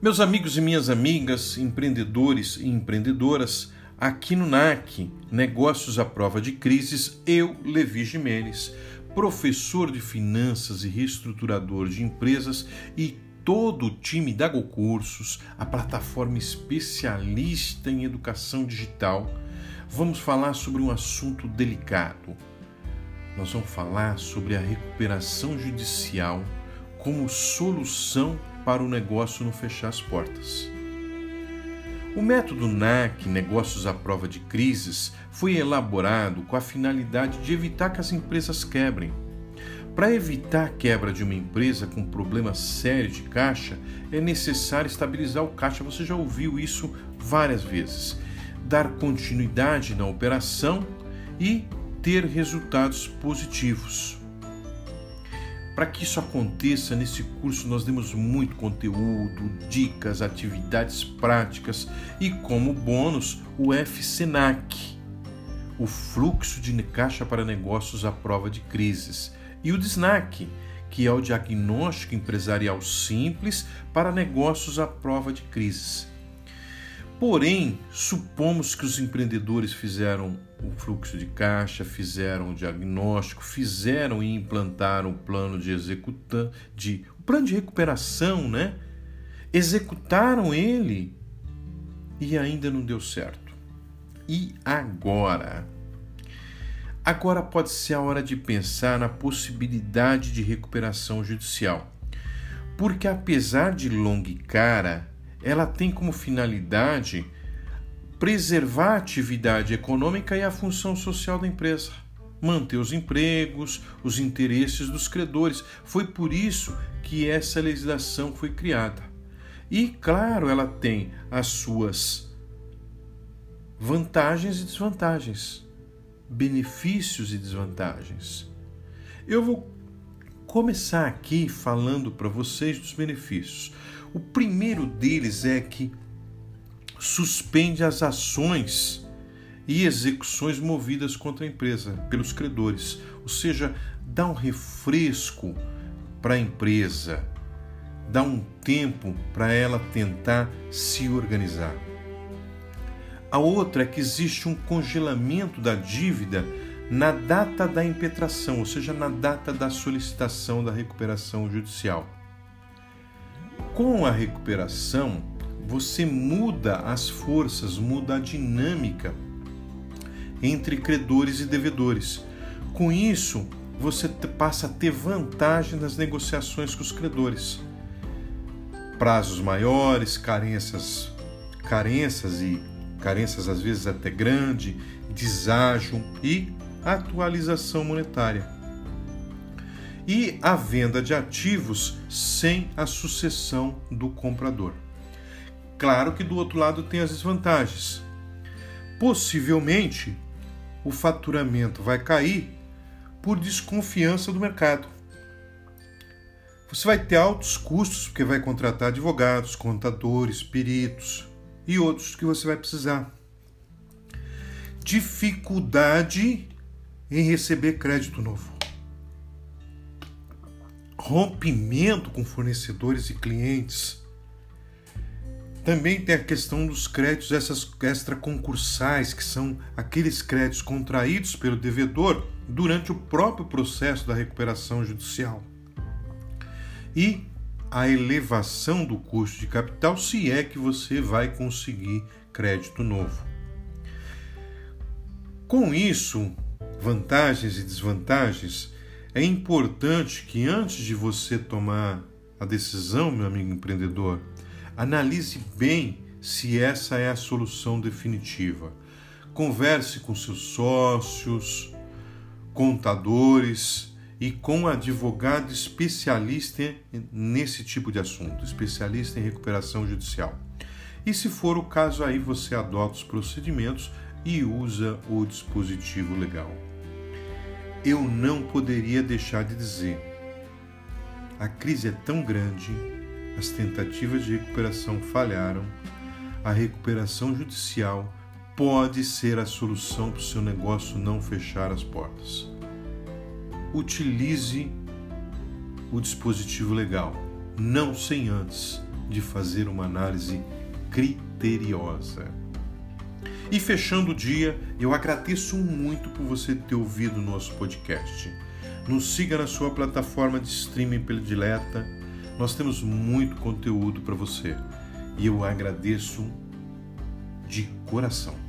Meus amigos e minhas amigas, empreendedores e empreendedoras, aqui no NAC, Negócios à Prova de Crises, eu, Levi Jimenez, professor de finanças e reestruturador de empresas e todo o time da GoCursos, a plataforma especialista em educação digital, vamos falar sobre um assunto delicado. Nós vamos falar sobre a recuperação judicial como solução para o negócio não fechar as portas. O método NAC, Negócios à Prova de Crises, foi elaborado com a finalidade de evitar que as empresas quebrem. Para evitar a quebra de uma empresa com problema sério de caixa, é necessário estabilizar o caixa. Você já ouviu isso várias vezes. Dar continuidade na operação e ter resultados positivos. Para que isso aconteça, nesse curso nós demos muito conteúdo, dicas, atividades práticas e, como bônus, o FSENAC, o Fluxo de Caixa para Negócios à Prova de Crises, e o DSNAC, que é o Diagnóstico Empresarial Simples para Negócios à Prova de Crises. Porém, supomos que os empreendedores fizeram o fluxo de caixa, fizeram o diagnóstico, fizeram e implantaram o plano de executar, de o plano de recuperação, né? Executaram ele e ainda não deu certo. E agora? Agora pode ser a hora de pensar na possibilidade de recuperação judicial. Porque apesar de longa e cara, ela tem como finalidade preservar a atividade econômica e a função social da empresa, manter os empregos, os interesses dos credores. Foi por isso que essa legislação foi criada. E, claro, ela tem as suas vantagens e desvantagens, benefícios e desvantagens. Eu vou começar aqui falando para vocês dos benefícios. O primeiro deles é que suspende as ações e execuções movidas contra a empresa pelos credores, ou seja, dá um refresco para a empresa, dá um tempo para ela tentar se organizar. A outra é que existe um congelamento da dívida na data da impetração, ou seja, na data da solicitação da recuperação judicial. Com a recuperação, você muda as forças, muda a dinâmica entre credores e devedores. Com isso, você passa a ter vantagem nas negociações com os credores. Prazos maiores, carências, carências e carências às vezes até grande, deságio e atualização monetária e a venda de ativos sem a sucessão do comprador. Claro que do outro lado tem as desvantagens. Possivelmente, o faturamento vai cair por desconfiança do mercado. Você vai ter altos custos porque vai contratar advogados, contadores, peritos e outros que você vai precisar. Dificuldade em receber crédito novo rompimento com fornecedores e clientes. Também tem a questão dos créditos essas extraconcursais, que são aqueles créditos contraídos pelo devedor durante o próprio processo da recuperação judicial. E a elevação do custo de capital, se é que você vai conseguir crédito novo. Com isso, vantagens e desvantagens, é importante que antes de você tomar a decisão, meu amigo empreendedor, analise bem se essa é a solução definitiva. Converse com seus sócios, contadores e com advogado especialista nesse tipo de assunto, especialista em recuperação judicial. E se for o caso, aí você adota os procedimentos e usa o dispositivo legal eu não poderia deixar de dizer. A crise é tão grande, as tentativas de recuperação falharam, a recuperação judicial pode ser a solução para o seu negócio não fechar as portas. Utilize o dispositivo legal, não sem antes de fazer uma análise criteriosa. E fechando o dia, eu agradeço muito por você ter ouvido o nosso podcast. Nos siga na sua plataforma de streaming predileta. Nós temos muito conteúdo para você e eu agradeço de coração.